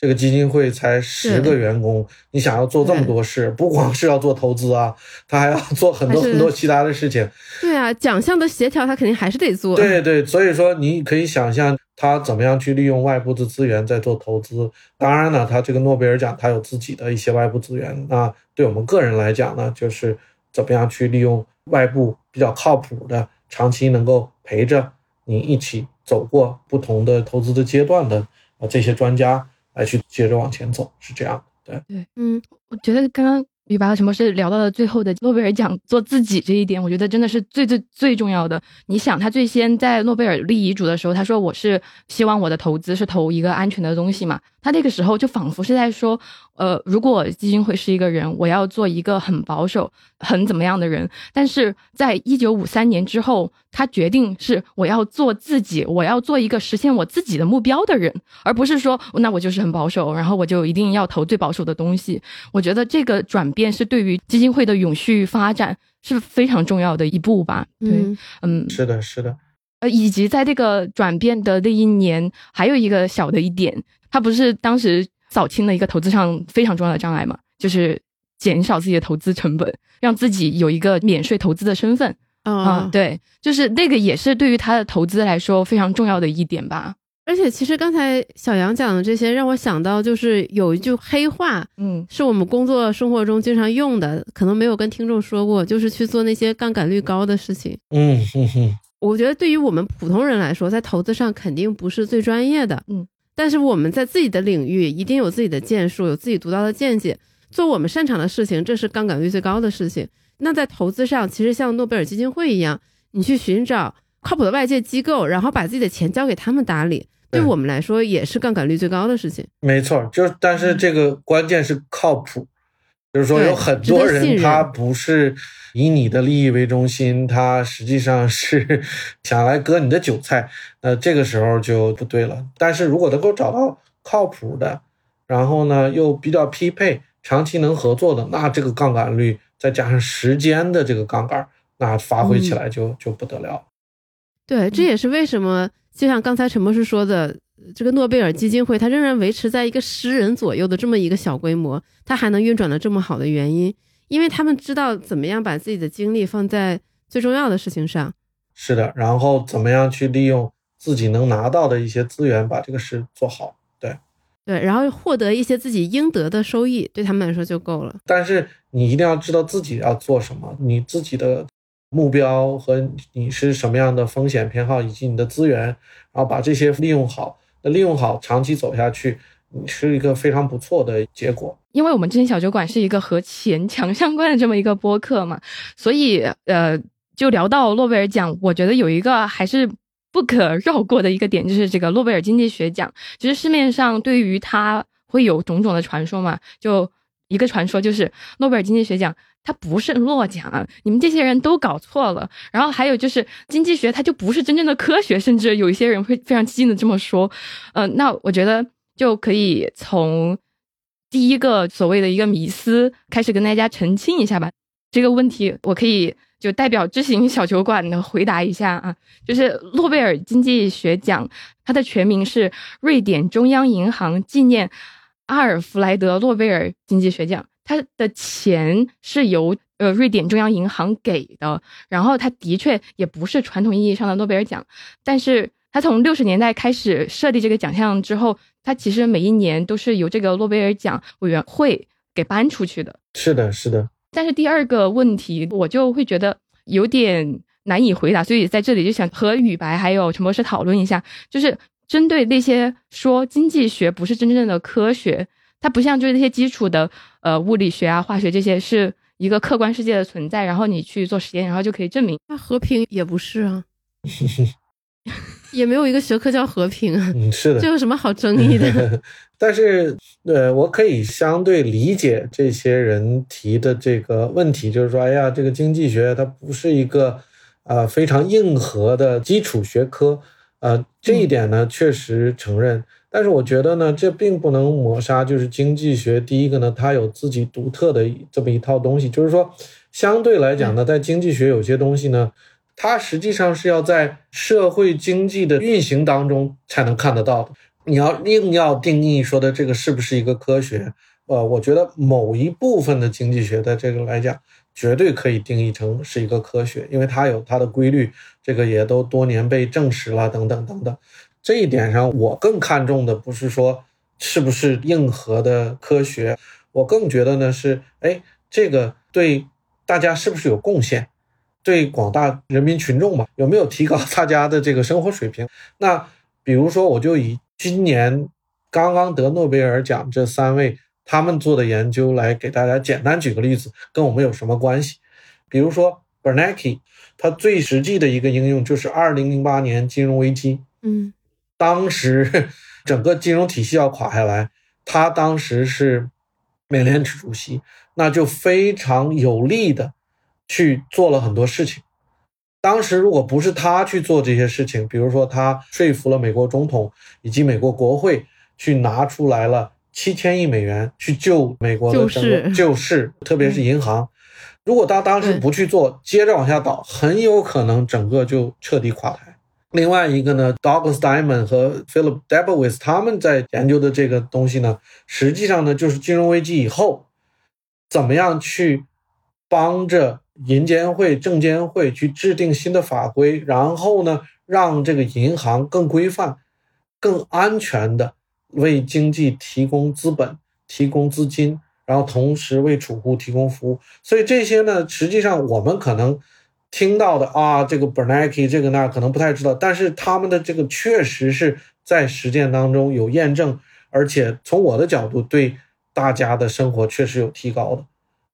这个基金会才十个员工，你想要做这么多事，不光是要做投资啊，他还要做很多很多其他的事情。对啊，奖项的协调他肯定还是得做。对对，所以说你可以想象。他怎么样去利用外部的资源在做投资？当然呢，他这个诺贝尔奖他有自己的一些外部资源。那对我们个人来讲呢，就是怎么样去利用外部比较靠谱的、长期能够陪着你一起走过不同的投资的阶段的啊这些专家来去接着往前走，是这样对对，嗯，我觉得刚刚。李白和陈博士聊到了最后的诺贝尔奖做自己这一点，我觉得真的是最最最重要的。你想，他最先在诺贝尔立遗嘱的时候，他说我是希望我的投资是投一个安全的东西嘛。他那个时候就仿佛是在说，呃，如果基金会是一个人，我要做一个很保守、很怎么样的人。但是在一九五三年之后，他决定是我要做自己，我要做一个实现我自己的目标的人，而不是说那我就是很保守，然后我就一定要投最保守的东西。我觉得这个转变是对于基金会的永续发展是非常重要的一步吧。对，嗯，是的，是的。呃，以及在这个转变的那一年，还有一个小的一点，他不是当时扫清了一个投资上非常重要的障碍嘛，就是减少自己的投资成本，让自己有一个免税投资的身份啊。对，就是那个也是对于他的投资来说非常重要的一点吧。而且，其实刚才小杨讲的这些，让我想到就是有一句黑话，嗯，是我们工作生活中经常用的，可能没有跟听众说过，就是去做那些杠杆率高的事情。嗯哼哼。我觉得对于我们普通人来说，在投资上肯定不是最专业的，嗯，但是我们在自己的领域一定有自己的建树，有自己独到的见解，做我们擅长的事情，这是杠杆率最高的事情。那在投资上，其实像诺贝尔基金会一样，你去寻找靠谱的外界机构，然后把自己的钱交给他们打理，对我们来说也是杠杆率最高的事情。没错，就但是这个关键是靠谱。就是说，有很多人他不是以你的利益为中心，他实际上是 想来割你的韭菜，那这个时候就不对了。但是如果能够找到靠谱的，然后呢又比较匹配、长期能合作的，那这个杠杆率再加上时间的这个杠杆，那发挥起来就就不得了。对，这也是为什么，就像刚才陈博士说的。这个诺贝尔基金会，它仍然维持在一个十人左右的这么一个小规模，它还能运转的这么好的原因，因为他们知道怎么样把自己的精力放在最重要的事情上。是的，然后怎么样去利用自己能拿到的一些资源，把这个事做好。对，对，然后获得一些自己应得的收益，对他们来说就够了。但是你一定要知道自己要做什么，你自己的目标和你是什么样的风险偏好，以及你的资源，然后把这些利用好。那利用好，长期走下去，是一个非常不错的结果。因为我们之前小酒馆是一个和钱强相关的这么一个播客嘛，所以呃，就聊到诺贝尔奖，我觉得有一个还是不可绕过的一个点，就是这个诺贝尔经济学奖。其实市面上对于它会有种种的传说嘛，就一个传说就是诺贝尔经济学奖。它不是诺奖，你们这些人都搞错了。然后还有就是经济学，它就不是真正的科学，甚至有一些人会非常激进的这么说。嗯，那我觉得就可以从第一个所谓的一个迷思开始跟大家澄清一下吧。这个问题我可以就代表知行小酒馆的回答一下啊，就是诺贝尔经济学奖，它的全名是瑞典中央银行纪念阿尔弗莱德诺贝尔经济学奖。他的钱是由呃瑞典中央银行给的，然后他的确也不是传统意义上的诺贝尔奖，但是他从六十年代开始设立这个奖项之后，他其实每一年都是由这个诺贝尔奖委员会给颁出去的。是的，是的。但是第二个问题，我就会觉得有点难以回答，所以在这里就想和宇白还有陈博士讨论一下，就是针对那些说经济学不是真正的科学。它不像就是那些基础的呃物理学啊、化学这些是一个客观世界的存在，然后你去做实验，然后就可以证明。那和平也不是啊，也没有一个学科叫和平啊。嗯，是的，这有什么好争议的？但是呃，我可以相对理解这些人提的这个问题，就是说，哎呀，这个经济学它不是一个呃非常硬核的基础学科，呃，这一点呢确实承认。但是我觉得呢，这并不能抹杀，就是经济学。第一个呢，它有自己独特的这么一套东西，就是说，相对来讲呢，在经济学有些东西呢，它实际上是要在社会经济的运行当中才能看得到的。你要硬要定义说的这个是不是一个科学？呃，我觉得某一部分的经济学在这个来讲，绝对可以定义成是一个科学，因为它有它的规律，这个也都多年被证实了，等等等等。这一点上，我更看重的不是说是不是硬核的科学，我更觉得呢是，哎，这个对大家是不是有贡献，对广大人民群众嘛，有没有提高大家的这个生活水平？那比如说，我就以今年刚刚得诺贝尔奖这三位他们做的研究来给大家简单举个例子，跟我们有什么关系？比如说 Bernanke，他最实际的一个应用就是二零零八年金融危机，嗯。当时 整个金融体系要垮下来，他当时是美联储主席，那就非常有力的去做了很多事情。当时如果不是他去做这些事情，比如说他说服了美国总统以及美国国会去拿出来了七千亿美元去救美国的整个救市，特别是银行。如果他当时不去做，接着往下倒，很有可能整个就彻底垮台。另外一个呢，Douglas Diamond 和 Philip Debowitz 他们在研究的这个东西呢，实际上呢就是金融危机以后怎么样去帮着。银监会、证监会去制定新的法规，然后呢，让这个银行更规范、更安全的为经济提供资本、提供资金，然后同时为储户提供服务。所以这些呢，实际上我们可能听到的啊，这个 Bernanke 这个那可能不太知道，但是他们的这个确实是在实践当中有验证，而且从我的角度对大家的生活确实有提高的。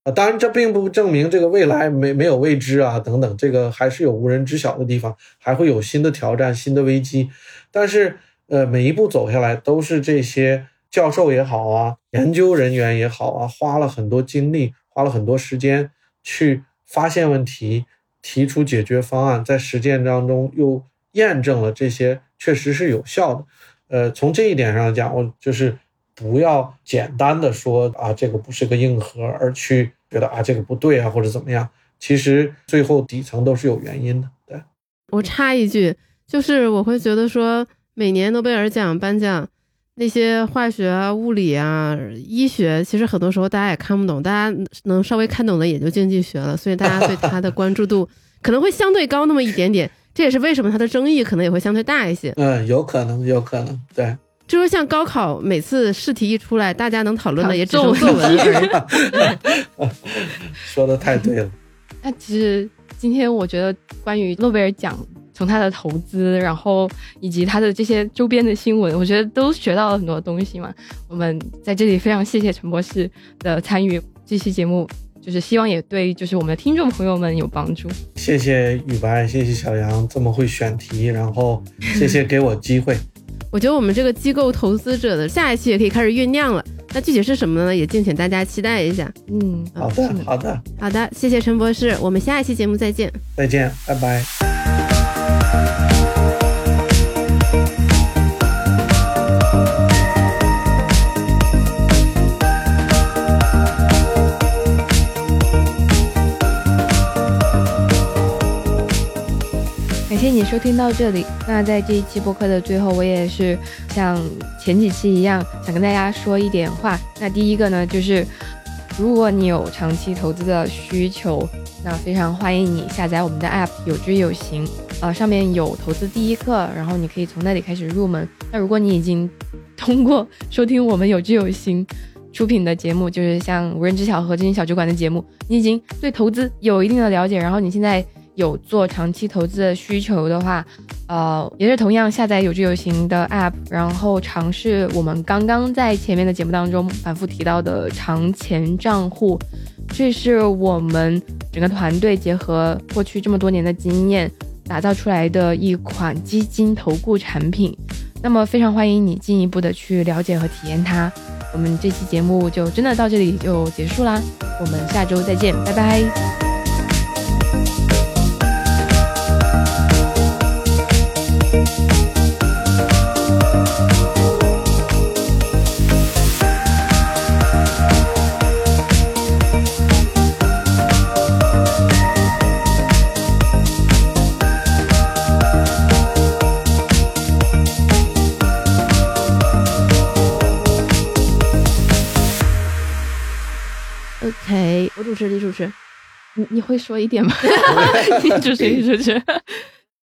啊，当然，这并不证明这个未来没没有未知啊，等等，这个还是有无人知晓的地方，还会有新的挑战、新的危机。但是，呃，每一步走下来，都是这些教授也好啊，研究人员也好啊，花了很多精力，花了很多时间去发现问题，提出解决方案，在实践当中又验证了这些确实是有效的。呃，从这一点上讲，我就是不要简单的说啊，这个不是个硬核，而去。觉得啊，这个不对啊，或者怎么样？其实最后底层都是有原因的。对我插一句，就是我会觉得说，每年诺贝尔奖颁奖那些化学啊、物理啊、医学，其实很多时候大家也看不懂，大家能稍微看懂的也就经济学了，所以大家对它的关注度可能会相对高那么一点点。这也是为什么它的争议可能也会相对大一些。嗯，有可能，有可能，对。就是像高考，每次试题一出来，大家能讨论的也只有作文而已。说的太对了。那其实今天我觉得，关于诺贝尔奖，从他的投资，然后以及他的这些周边的新闻，我觉得都学到了很多东西嘛。我们在这里非常谢谢陈博士的参与，这期节目就是希望也对就是我们的听众朋友们有帮助。谢谢雨白，谢谢小杨这么会选题，然后谢谢给我机会。我觉得我们这个机构投资者的下一期也可以开始酝酿了，那具体是什么呢？也敬请大家期待一下。嗯，好的，好的，好的，谢谢陈博士，我们下一期节目再见。再见，拜拜。感谢你收听到这里。那在这一期播客的最后，我也是像前几期一样，想跟大家说一点话。那第一个呢，就是如果你有长期投资的需求，那非常欢迎你下载我们的 App，有知有行。呃，上面有投资第一课，然后你可以从那里开始入门。那如果你已经 通过收听我们有知有行出品的节目，就是像无人知晓和知行小酒馆的节目，你已经对投资有一定的了解，然后你现在。有做长期投资的需求的话，呃，也是同样下载有知有行的 App，然后尝试我们刚刚在前面的节目当中反复提到的长钱账户，这是我们整个团队结合过去这么多年的经验打造出来的一款基金投顾产品。那么非常欢迎你进一步的去了解和体验它。我们这期节目就真的到这里就结束啦，我们下周再见，拜拜。主持，你主持，你你会说一点吗？李主持，李主持。